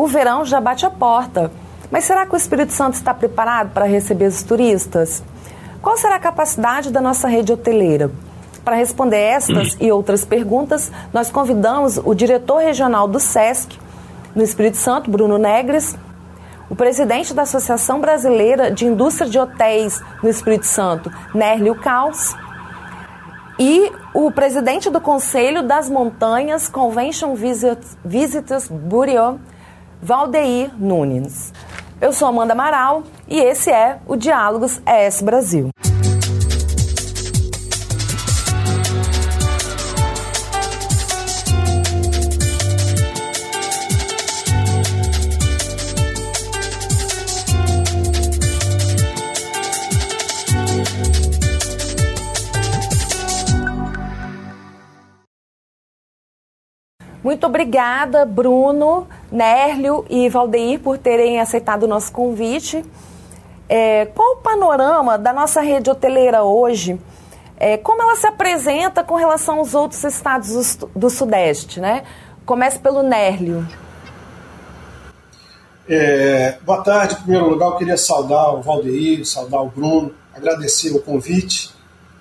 O verão já bate a porta. Mas será que o Espírito Santo está preparado para receber os turistas? Qual será a capacidade da nossa rede hoteleira? Para responder estas e outras perguntas, nós convidamos o diretor regional do SESC, no Espírito Santo, Bruno Negres, o presidente da Associação Brasileira de Indústria de Hotéis no Espírito Santo, Nérlio Caos, e o presidente do Conselho das Montanhas Convention Visitors Bureau, Valdeir Nunes. Eu sou Amanda Amaral e esse é o Diálogos ES Brasil. Muito obrigada, Bruno, Nérlio e Valdeir, por terem aceitado o nosso convite. É, qual o panorama da nossa rede hoteleira hoje? É, como ela se apresenta com relação aos outros estados do, do Sudeste? Né? Comece pelo Nérlio. É, boa tarde. Em primeiro lugar, eu queria saudar o Valdeir, saudar o Bruno, agradecer o convite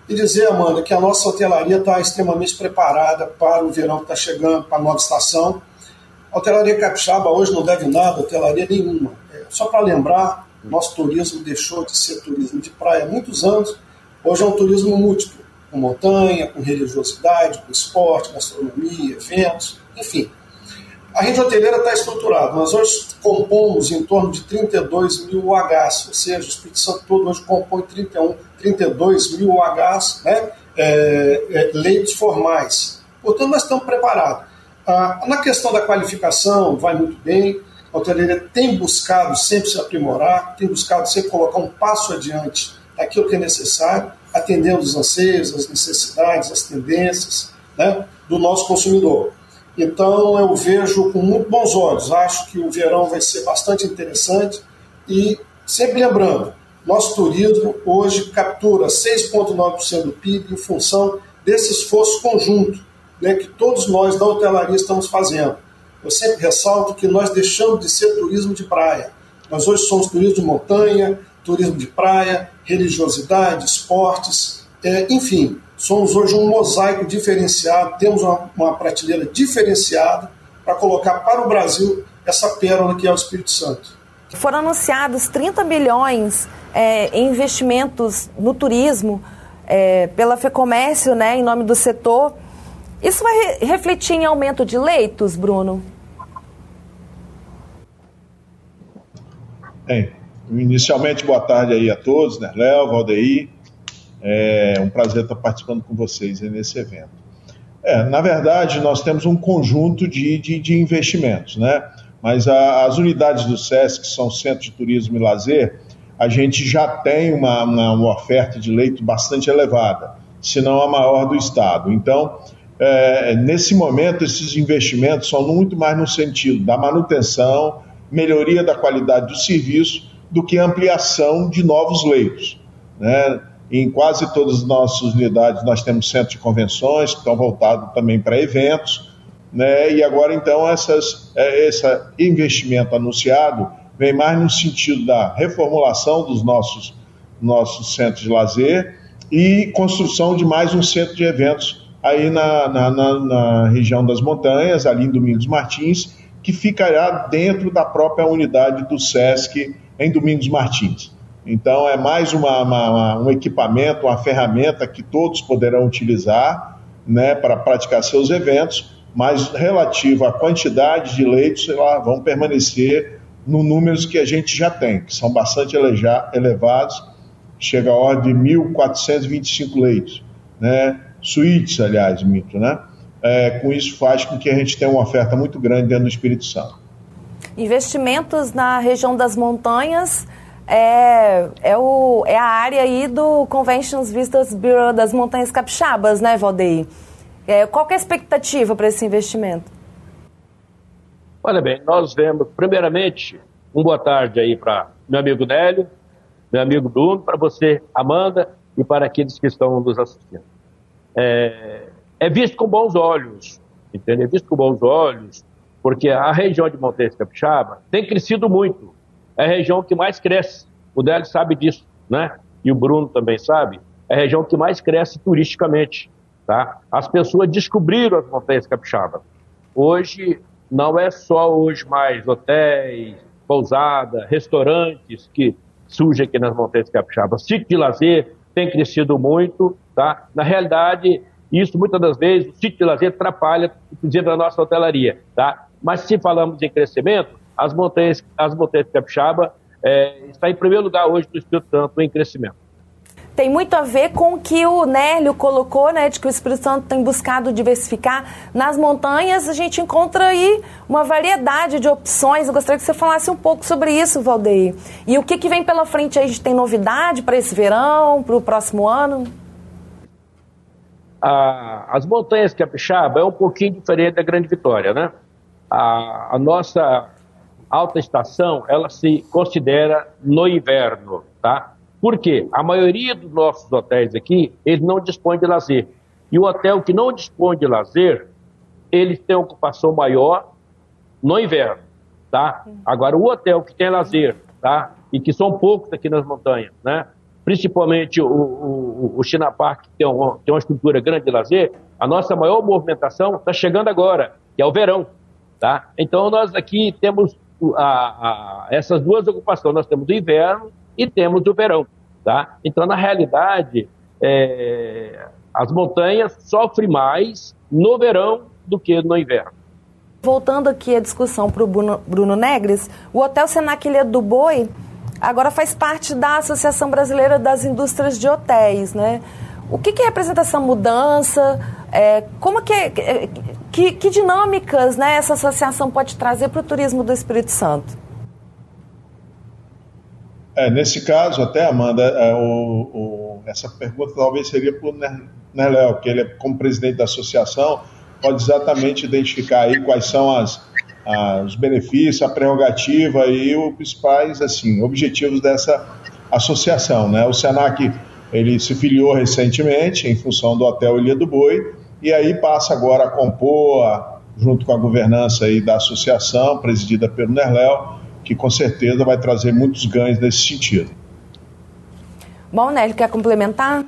e dizer, Amanda, que a nossa hotelaria está extremamente preparada para o verão que está chegando, para a nova estação. A hotelaria capixaba hoje não deve nada, hotelaria nenhuma. É, só para lembrar, nosso turismo deixou de ser turismo de praia há muitos anos, hoje é um turismo múltiplo, com montanha, com religiosidade, com esporte, gastronomia, eventos, enfim. A rede hoteleira está estruturada. Nós hoje compomos em torno de 32 mil UHs, ou seja, o Espírito Santo todo hoje compõe 31, 32 mil UHs, né, é, é, leitos formais. Portanto, nós estamos preparados. Ah, na questão da qualificação, vai muito bem. A hoteleira tem buscado sempre se aprimorar, tem buscado sempre colocar um passo adiante daquilo que é necessário, atendendo os anseios, as necessidades, as tendências né, do nosso consumidor. Então eu vejo com muito bons olhos. Acho que o verão vai ser bastante interessante e sempre lembrando, nosso turismo hoje captura 6,9% do PIB em função desse esforço conjunto né, que todos nós da hotelaria estamos fazendo. Eu sempre ressalto que nós deixamos de ser turismo de praia. Nós hoje somos turismo de montanha, turismo de praia, religiosidade, esportes, é, enfim, somos hoje um mosaico diferenciado, temos uma, uma prateleira diferenciada para colocar para o Brasil essa pérola que é o Espírito Santo. Foram anunciados 30 bilhões é, em investimentos no turismo é, pela FEComércio, né, em nome do setor. Isso vai re refletir em aumento de leitos, Bruno? Bem, inicialmente, boa tarde aí a todos, né? Léo, Valdeir. É um prazer estar participando com vocês nesse evento. É, na verdade, nós temos um conjunto de, de, de investimentos, né? Mas a, as unidades do SESC, que são Centro de Turismo e Lazer, a gente já tem uma, uma, uma oferta de leito bastante elevada, se não a maior do Estado. Então, é, nesse momento, esses investimentos são muito mais no sentido da manutenção, melhoria da qualidade do serviço, do que ampliação de novos leitos. Né? Em quase todas as nossas unidades nós temos centros de convenções que estão voltados também para eventos, né? E agora então essas, é, esse investimento anunciado vem mais no sentido da reformulação dos nossos nossos centros de lazer e construção de mais um centro de eventos aí na, na, na, na região das montanhas, ali em Domingos Martins, que ficará dentro da própria unidade do SESC em Domingos Martins. Então, é mais uma, uma, um equipamento, uma ferramenta que todos poderão utilizar né, para praticar seus eventos, mas relativo à quantidade de leitos, lá, vão permanecer no números que a gente já tem, que são bastante elevados, chega a ordem de 1.425 leitos. Né? Suítes, aliás, mito, né? É, com isso faz com que a gente tenha uma oferta muito grande dentro do Espírito Santo. Investimentos na região das montanhas é, é, o, é a área aí do Conventions Vistas Bureau das Montanhas Capixabas, né, Valdeir? É, qual é a expectativa para esse investimento? Olha bem, nós vemos, primeiramente, um boa tarde aí para meu amigo Nélio, meu amigo Bruno, para você, Amanda, e para aqueles que estão nos assistindo. É, é visto com bons olhos, entendeu? É visto com bons olhos porque a região de Montes Capixaba tem crescido muito. É a região que mais cresce. O Délio sabe disso, né? E o Bruno também sabe. É a região que mais cresce turisticamente, tá? As pessoas descobriram as Montanhas Capixaba. Hoje, não é só hoje mais hotéis, pousada, restaurantes que surgem aqui nas Montanhas Capixaba. Sítio de lazer tem crescido muito, tá? Na realidade, isso muitas das vezes, o sítio de lazer atrapalha, inclusive, a nossa hotelaria, tá? Mas se falamos em crescimento, as montanhas, as montanhas de Capixaba é, está em primeiro lugar hoje do Espírito Santo em crescimento. Tem muito a ver com o que o Nélio colocou, né, de que o Espírito Santo tem buscado diversificar. Nas montanhas a gente encontra aí uma variedade de opções. Eu gostaria que você falasse um pouco sobre isso, Valdeir. E o que, que vem pela frente aí? A gente tem novidade para esse verão, para o próximo ano? Ah, as montanhas Capixaba é um pouquinho diferente da Grande Vitória, né? a, a nossa alta estação, ela se considera no inverno, tá? Por quê? A maioria dos nossos hotéis aqui, eles não dispõem de lazer. E o hotel que não dispõe de lazer, eles têm ocupação maior no inverno, tá? Agora, o hotel que tem lazer, tá? E que são poucos aqui nas montanhas, né? Principalmente o, o, o China Park, que tem, um, tem uma estrutura grande de lazer, a nossa maior movimentação está chegando agora, que é o verão. Tá? Então, nós aqui temos a, a, essas duas ocupações. Nós temos o inverno e temos o verão. Tá? Então, na realidade, é, as montanhas sofrem mais no verão do que no inverno. Voltando aqui a discussão para o Bruno, Bruno Negres, o Hotel Senac Ilha do Boi agora faz parte da Associação Brasileira das Indústrias de Hotéis, né? O que, que representa essa mudança? É, como que, é, que, que dinâmicas né, essa associação pode trazer para o turismo do Espírito Santo? É, nesse caso, até, Amanda, é, o, o, essa pergunta talvez seria para o Nerléo, que ele, como presidente da associação, pode exatamente identificar aí quais são as, as, os benefícios, a prerrogativa e os principais assim, objetivos dessa associação. Né? O SENAC ele se filiou recentemente em função do Hotel Ilha do Boi e aí passa agora a compor, a, junto com a governança aí da associação, presidida pelo Nerléo, que com certeza vai trazer muitos ganhos nesse sentido. Bom, Nélio, quer complementar?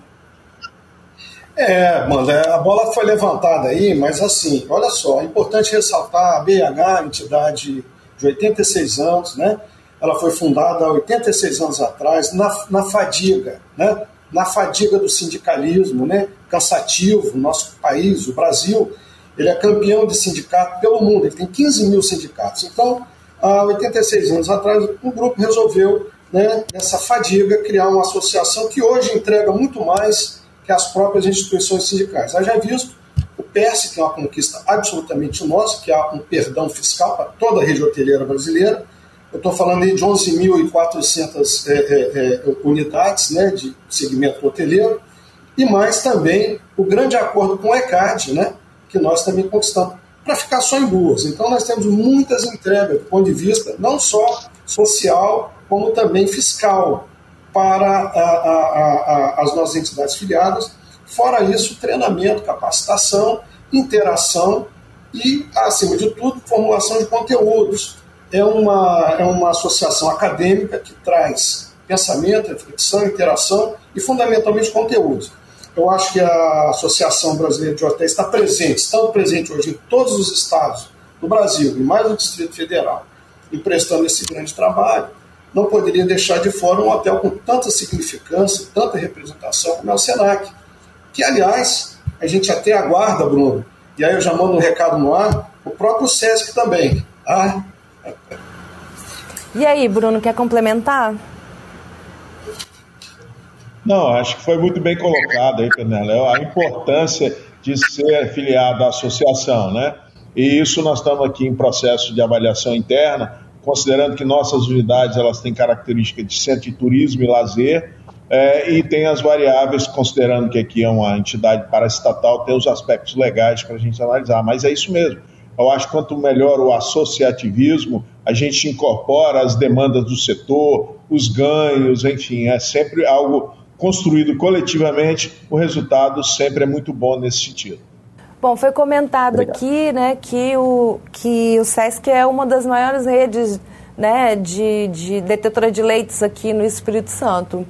É, Amanda, a bola foi levantada aí, mas assim, olha só, é importante ressaltar a BH, entidade de 86 anos, né? Ela foi fundada há 86 anos atrás, na, na fadiga, né? na fadiga do sindicalismo, né, cansativo, nosso país, o Brasil, ele é campeão de sindicato pelo mundo, ele tem 15 mil sindicatos. Então, há 86 anos atrás, um grupo resolveu, né, nessa fadiga, criar uma associação que hoje entrega muito mais que as próprias instituições sindicais. Haja visto, o PERS, que é uma conquista absolutamente nossa, que há um perdão fiscal para toda a rede hoteleira brasileira, eu estou falando aí de 11.400 é, é, é, unidades né, de segmento hoteleiro, e mais também o grande acordo com o ECAD, né, que nós também conquistamos, para ficar só em duas. Então nós temos muitas entregas do ponto de vista não só social, como também fiscal para a, a, a, as nossas entidades filiadas. Fora isso, treinamento, capacitação, interação e, acima de tudo, formulação de conteúdos, é uma, é uma associação acadêmica que traz pensamento, reflexão, interação e, fundamentalmente, conteúdos. Eu acho que a Associação Brasileira de Hotéis está presente, estando presente hoje em todos os estados do Brasil e mais no Distrito Federal, e prestando esse grande trabalho, não poderia deixar de fora um hotel com tanta significância, tanta representação como é o SENAC, que, aliás, a gente até aguarda, Bruno, e aí eu já mando um recado no ar, o próprio SESC também. Ah, e aí, Bruno, quer complementar? Não, acho que foi muito bem colocado aí, Peneléu, a importância de ser afiliado à associação, né? E isso nós estamos aqui em processo de avaliação interna, considerando que nossas unidades elas têm característica de centro de turismo e lazer, é, e tem as variáveis, considerando que aqui é uma entidade paraestatal, tem os aspectos legais para a gente analisar, mas é isso mesmo. Eu acho que quanto melhor o associativismo, a gente incorpora as demandas do setor, os ganhos, enfim, é sempre algo construído coletivamente, o resultado sempre é muito bom nesse sentido. Bom, foi comentado Obrigado. aqui né, que, o, que o SESC é uma das maiores redes né, de, de detetora de leitos aqui no Espírito Santo.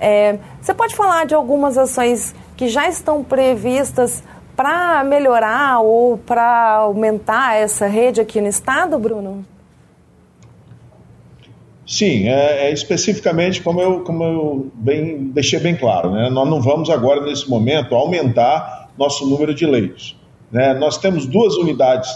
É, você pode falar de algumas ações que já estão previstas para melhorar ou para aumentar essa rede aqui no estado, Bruno? Sim, é, é, especificamente como eu, como eu bem, deixei bem claro, né? nós não vamos agora, nesse momento, aumentar nosso número de leitos. Né? Nós temos duas unidades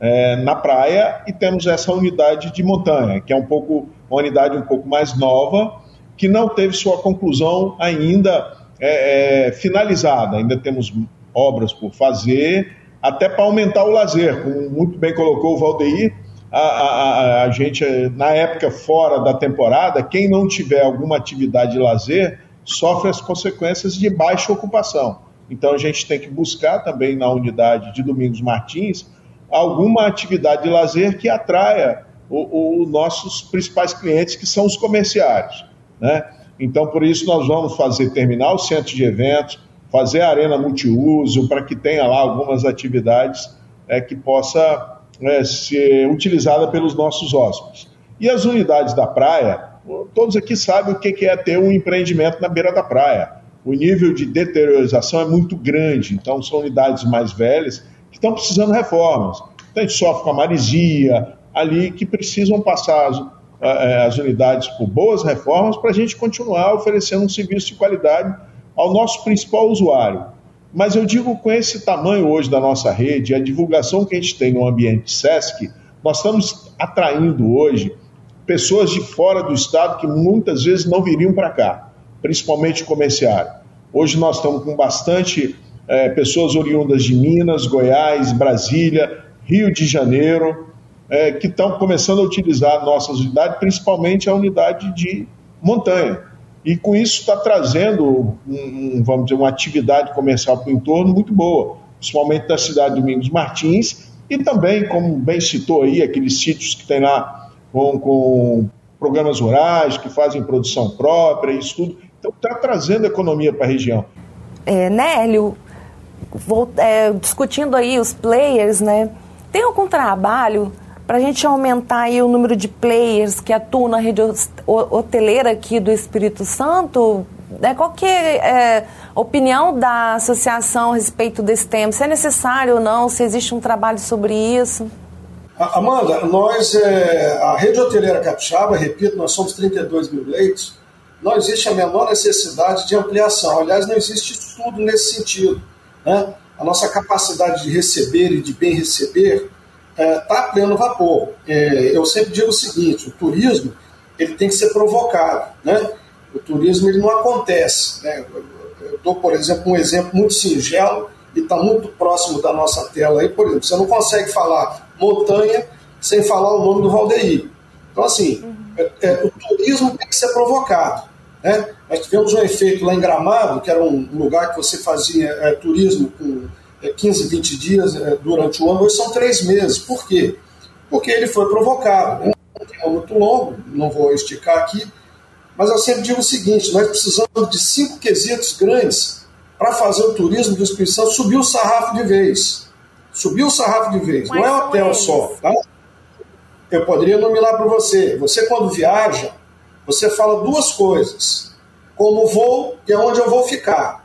é, na praia e temos essa unidade de montanha, que é um pouco uma unidade um pouco mais nova, que não teve sua conclusão ainda é, é, finalizada. Ainda temos obras por fazer, até para aumentar o lazer, como muito bem colocou o Valdeir. A, a, a, gente, na época fora da temporada, quem não tiver alguma atividade de lazer sofre as consequências de baixa ocupação. Então a gente tem que buscar também na unidade de Domingos Martins alguma atividade de lazer que atraia os nossos principais clientes, que são os comerciários. Né? Então, por isso, nós vamos fazer terminal centro de eventos, fazer arena multiuso, para que tenha lá algumas atividades é, que possa é, ser utilizada pelos nossos hóspedes. E as unidades da praia, todos aqui sabem o que é ter um empreendimento na beira da praia o nível de deteriorização é muito grande, então são unidades mais velhas que estão precisando de reformas. Então a gente sofre com a marisia ali que precisam passar as, eh, as unidades por boas reformas para a gente continuar oferecendo um serviço de qualidade ao nosso principal usuário. Mas eu digo com esse tamanho hoje da nossa rede, a divulgação que a gente tem no ambiente SESC, nós estamos atraindo hoje pessoas de fora do estado que muitas vezes não viriam para cá principalmente comerciário. Hoje nós estamos com bastante é, pessoas oriundas de Minas, Goiás, Brasília, Rio de Janeiro, é, que estão começando a utilizar nossas unidades, principalmente a unidade de montanha. E com isso está trazendo, um, vamos dizer, uma atividade comercial para o entorno muito boa, principalmente da cidade de Domingos Martins, e também, como bem citou aí, aqueles sítios que tem lá com, com programas rurais, que fazem produção própria, isso tudo. Então, está trazendo economia para a região. É, Nélio, vou, é, discutindo aí os players, né? Tem algum trabalho para a gente aumentar aí o número de players que atuam na rede hoteleira aqui do Espírito Santo? Né? Qual que é, é a opinião da associação a respeito desse tema? Se é necessário ou não, se existe um trabalho sobre isso? Amanda, nós, é, a rede hoteleira capixaba, repito, nós somos 32 mil leitos, não existe a menor necessidade de ampliação. Aliás, não existe estudo nesse sentido. Né? A nossa capacidade de receber e de bem receber está é, tá a pleno vapor. É, eu sempre digo o seguinte: o turismo ele tem que ser provocado. Né? O turismo ele não acontece. Né? Eu dou, por exemplo, um exemplo muito singelo e está muito próximo da nossa tela aí. Por exemplo, você não consegue falar montanha sem falar o nome do Valdeir. Então, assim, uhum. é, é, o turismo tem que ser provocado. Né? Nós tivemos um efeito lá em Gramado, que era um lugar que você fazia é, turismo com é, 15, 20 dias é, durante o ano, hoje são três meses. Por quê? Porque ele foi provocado. Um tema muito longo, não vou esticar aqui, mas eu sempre digo o seguinte: nós precisamos de cinco quesitos grandes para fazer o turismo do Espírito Santo subir o sarrafo de vez. Subir o sarrafo de vez. Mas não é hotel só. Tá? Eu poderia nominar para você. Você, quando viaja, você fala duas coisas: como vou e aonde eu vou ficar.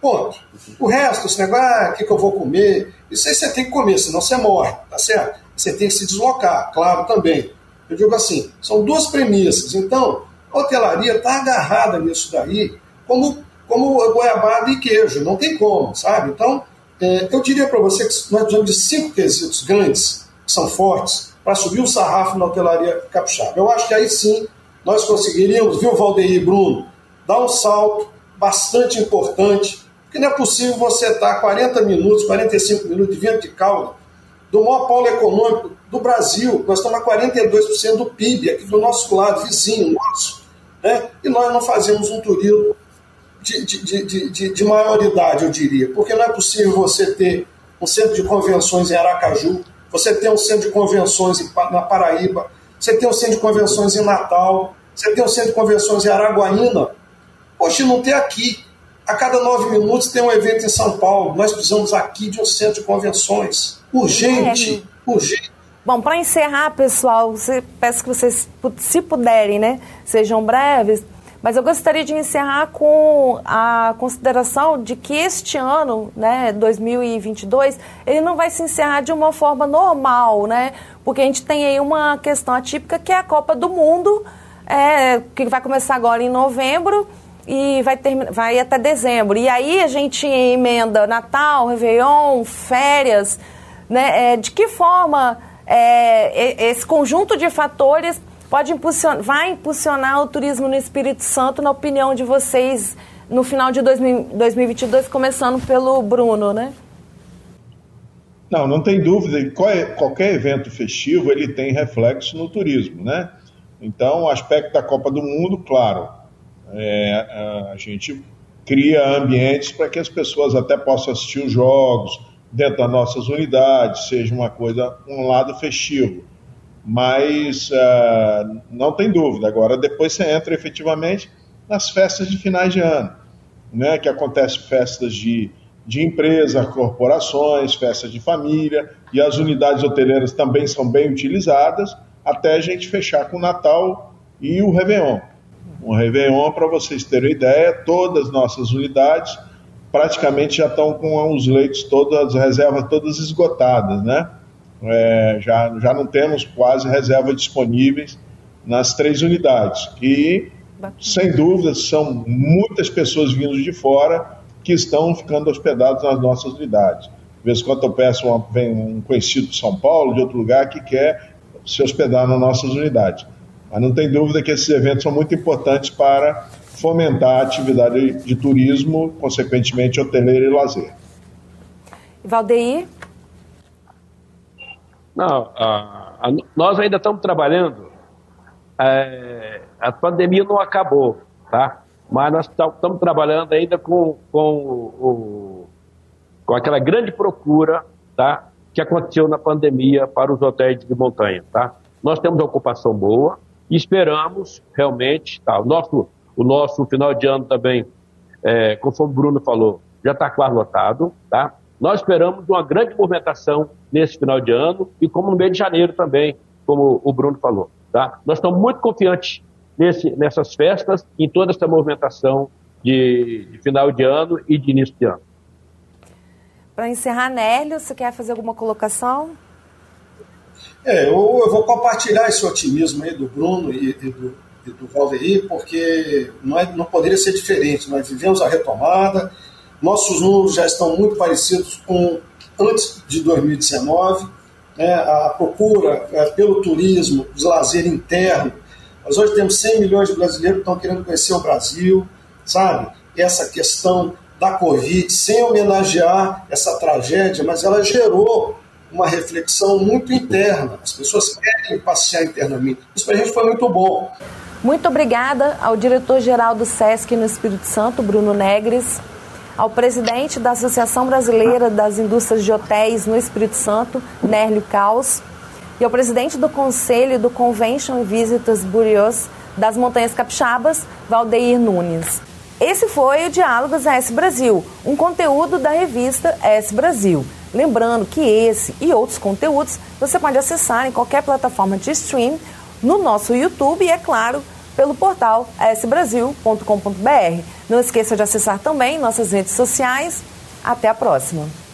Ponto. O resto, esse negócio, ah, o que, que eu vou comer? Isso aí você tem que comer, senão você morre, tá certo? Você tem que se deslocar, claro também. Eu digo assim: são duas premissas. Então, a hotelaria está agarrada nisso daí, como, como goiabada e queijo, não tem como, sabe? Então, é, eu diria para você que nós precisamos de cinco quesitos grandes, que são fortes, para subir o sarrafo na hotelaria capixaba. Eu acho que aí sim nós conseguiríamos, viu, Valdeir Bruno, dar um salto bastante importante, porque não é possível você estar 40 minutos, 45 minutos de vento de calda do maior polo econômico do Brasil. Nós estamos a 42% do PIB aqui do nosso lado, vizinho nosso. Né? E nós não fazemos um turismo de, de, de, de, de maioridade, eu diria, porque não é possível você ter um centro de convenções em Aracaju, você ter um centro de convenções na Paraíba, você tem o centro de convenções em Natal, você tem o centro de convenções em Araguaína. Poxa, não tem aqui. A cada nove minutos tem um evento em São Paulo. Nós precisamos aqui de um centro de convenções. Urgente, é. urgente. Bom, para encerrar, pessoal, peço que vocês, se puderem, né, sejam breves, mas eu gostaria de encerrar com a consideração de que este ano, né, 2022, ele não vai se encerrar de uma forma normal, né? Porque a gente tem aí uma questão atípica que é a Copa do Mundo, é, que vai começar agora em novembro e vai, vai até dezembro. E aí a gente emenda Natal, Réveillon, férias, né? É, de que forma é, esse conjunto de fatores pode impulsionar, vai impulsionar o turismo no Espírito Santo, na opinião de vocês, no final de 2022, começando pelo Bruno, né? Não, não tem dúvida. Qualquer evento festivo ele tem reflexo no turismo, né? Então, o aspecto da Copa do Mundo, claro, é, a gente cria ambientes para que as pessoas até possam assistir os jogos dentro das nossas unidades, seja uma coisa, um lado festivo mas uh, não tem dúvida. Agora, depois você entra efetivamente nas festas de finais de ano, né, que acontecem festas de, de empresa, corporações, festas de família, e as unidades hoteleiras também são bem utilizadas, até a gente fechar com o Natal e o Réveillon. O Réveillon, para vocês terem ideia, todas as nossas unidades praticamente já estão com os leitos, todas as reservas todas esgotadas, né? É, já, já não temos quase reserva disponíveis nas três unidades. E, sem dúvida, são muitas pessoas vindo de fora que estão ficando hospedados nas nossas unidades. De vez em quando eu peço, uma, vem um conhecido de São Paulo, de outro lugar, que quer se hospedar nas nossas unidades. Mas não tem dúvida que esses eventos são muito importantes para fomentar a atividade de turismo, consequentemente hoteleiro e lazer. Valdeir? Não, a, a, nós ainda estamos trabalhando. É, a pandemia não acabou, tá? Mas nós estamos trabalhando ainda com, com, o, com aquela grande procura, tá? Que aconteceu na pandemia para os hotéis de montanha, tá? Nós temos ocupação boa e esperamos realmente, tá? O nosso, o nosso final de ano também, é, conforme o Bruno falou, já está quase lotado, tá? Nós esperamos uma grande movimentação nesse final de ano e como no mês de janeiro também, como o Bruno falou. Tá? Nós estamos muito confiantes nesse, nessas festas, em toda essa movimentação de, de final de ano e de início de ano. Para encerrar, Nélio, você quer fazer alguma colocação? É, eu, eu, vou compartilhar esse otimismo aí do Bruno e, e do, e do Valdeir, porque não, é, não poderia ser diferente. Nós vivemos a retomada, nossos números já estão muito parecidos com antes de 2019. Né, a procura é, pelo turismo, de lazer interno. Nós hoje temos 100 milhões de brasileiros que estão querendo conhecer o Brasil, sabe? Essa questão da Covid, sem homenagear essa tragédia, mas ela gerou uma reflexão muito interna. As pessoas querem passear internamente. Isso para a gente foi muito bom. Muito obrigada ao diretor-geral do SESC no Espírito Santo, Bruno Negres, ao presidente da Associação Brasileira das Indústrias de Hotéis no Espírito Santo, Nérlio Caos, e ao presidente do Conselho do Convention Visitas Burios das Montanhas Capixabas, Valdeir Nunes. Esse foi o Diálogos S Brasil, um conteúdo da revista S Brasil. Lembrando que esse e outros conteúdos você pode acessar em qualquer plataforma de stream, no nosso YouTube e, é claro, pelo portal sbrasil.com.br. Não esqueça de acessar também nossas redes sociais. Até a próxima!